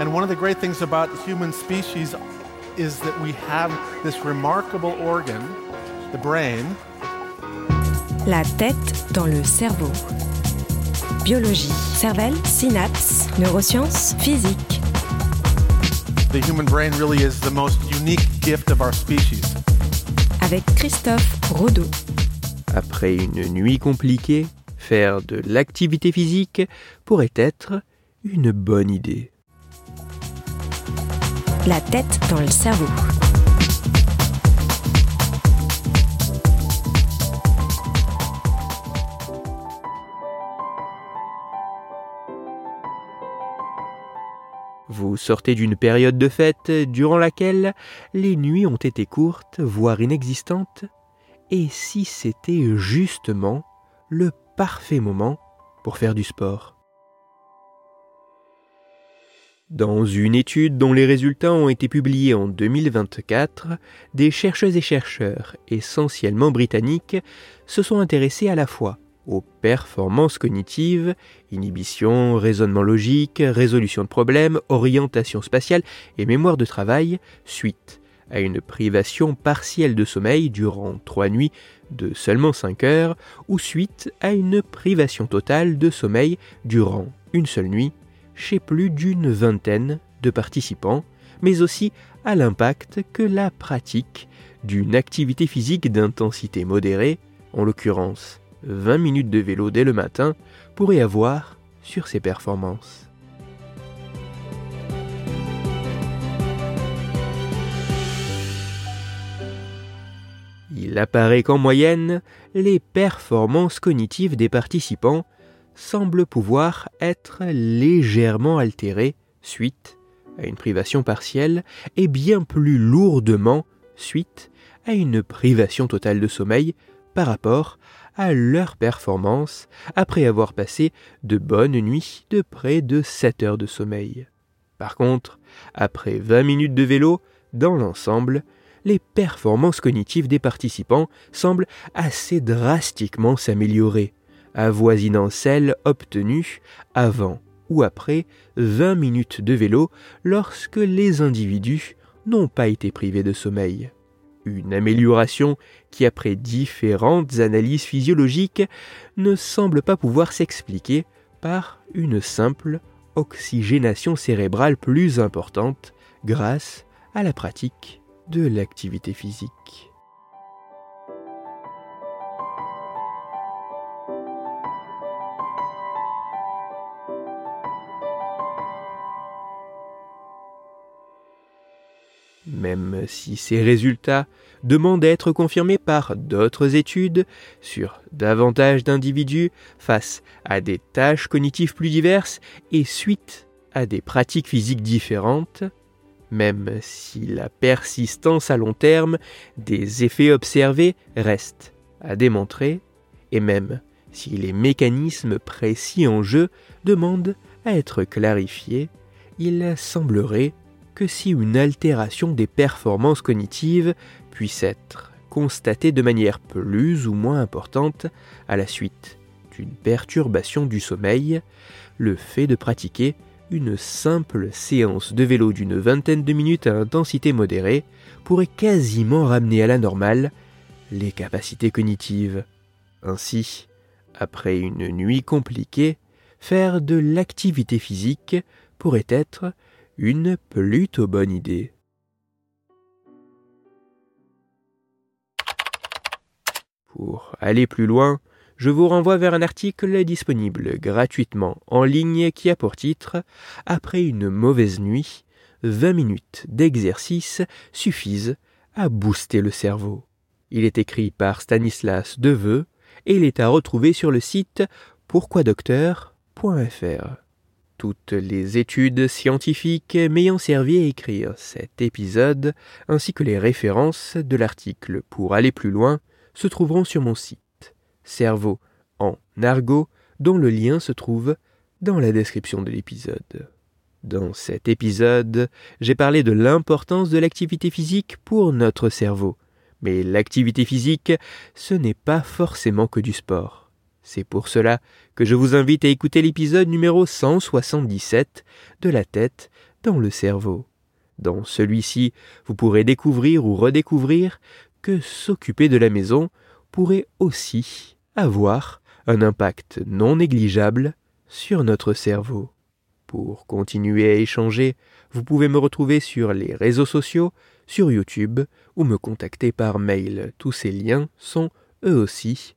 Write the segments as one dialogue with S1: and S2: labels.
S1: And one of the great things about the human species is that we have this remarkable organ, the brain.
S2: La tête dans le cerveau. Biologie, cervelle, synapses, neurosciences, physique.
S1: The human brain really is the most unique gift of our species.
S2: Avec Christophe Rodeau.
S3: Après une nuit compliquée, faire de l'activité physique pourrait être une bonne idée.
S2: La tête dans le cerveau.
S3: Vous sortez d'une période de fête durant laquelle les nuits ont été courtes, voire inexistantes, et si c'était justement le parfait moment pour faire du sport? Dans une étude dont les résultats ont été publiés en 2024, des chercheuses et chercheurs, essentiellement britanniques, se sont intéressés à la fois aux performances cognitives, inhibition, raisonnement logique, résolution de problèmes, orientation spatiale et mémoire de travail, suite à une privation partielle de sommeil durant trois nuits de seulement 5 heures, ou suite à une privation totale de sommeil durant une seule nuit chez plus d'une vingtaine de participants, mais aussi à l'impact que la pratique d'une activité physique d'intensité modérée, en l'occurrence 20 minutes de vélo dès le matin, pourrait avoir sur ses performances. Il apparaît qu'en moyenne, les performances cognitives des participants semblent pouvoir être légèrement altérées suite à une privation partielle et bien plus lourdement suite à une privation totale de sommeil par rapport à leur performance après avoir passé de bonnes nuits de près de 7 heures de sommeil. Par contre, après 20 minutes de vélo, dans l'ensemble, les performances cognitives des participants semblent assez drastiquement s'améliorer, avoisinant celles obtenues avant ou après 20 minutes de vélo lorsque les individus n'ont pas été privés de sommeil. Une amélioration qui, après différentes analyses physiologiques, ne semble pas pouvoir s'expliquer par une simple oxygénation cérébrale plus importante grâce à la pratique de l'activité physique. Même si ces résultats demandent à être confirmés par d'autres études sur davantage d'individus face à des tâches cognitives plus diverses et suite à des pratiques physiques différentes, même si la persistance à long terme des effets observés reste à démontrer, et même si les mécanismes précis en jeu demandent à être clarifiés, il semblerait que si une altération des performances cognitives puisse être constatée de manière plus ou moins importante à la suite d'une perturbation du sommeil, le fait de pratiquer une simple séance de vélo d'une vingtaine de minutes à intensité modérée pourrait quasiment ramener à la normale les capacités cognitives. Ainsi, après une nuit compliquée, faire de l'activité physique pourrait être une plutôt bonne idée. Pour aller plus loin, je vous renvoie vers un article disponible gratuitement en ligne qui a pour titre Après une mauvaise nuit, 20 minutes d'exercice suffisent à booster le cerveau. Il est écrit par Stanislas Deveux et il est à retrouver sur le site pourquoidocteur.fr. Toutes les études scientifiques m'ayant servi à écrire cet épisode, ainsi que les références de l'article pour aller plus loin, se trouveront sur mon site cerveau en argot, dont le lien se trouve dans la description de l'épisode. Dans cet épisode, j'ai parlé de l'importance de l'activité physique pour notre cerveau. Mais l'activité physique, ce n'est pas forcément que du sport. C'est pour cela que je vous invite à écouter l'épisode numéro 177 de La tête dans le cerveau. Dans celui-ci, vous pourrez découvrir ou redécouvrir que s'occuper de la maison pourrait aussi avoir un impact non négligeable sur notre cerveau. Pour continuer à échanger, vous pouvez me retrouver sur les réseaux sociaux, sur YouTube ou me contacter par mail. Tous ces liens sont eux aussi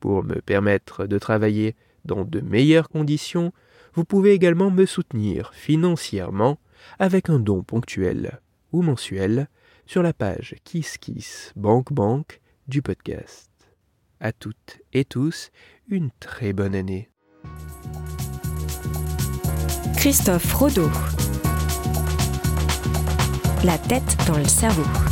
S3: Pour me permettre de travailler dans de meilleures conditions, vous pouvez également me soutenir financièrement avec un don ponctuel ou mensuel sur la page Kiss Bank Bank du podcast. À toutes et tous, une très bonne année.
S2: Christophe Rodeau. La tête dans le cerveau.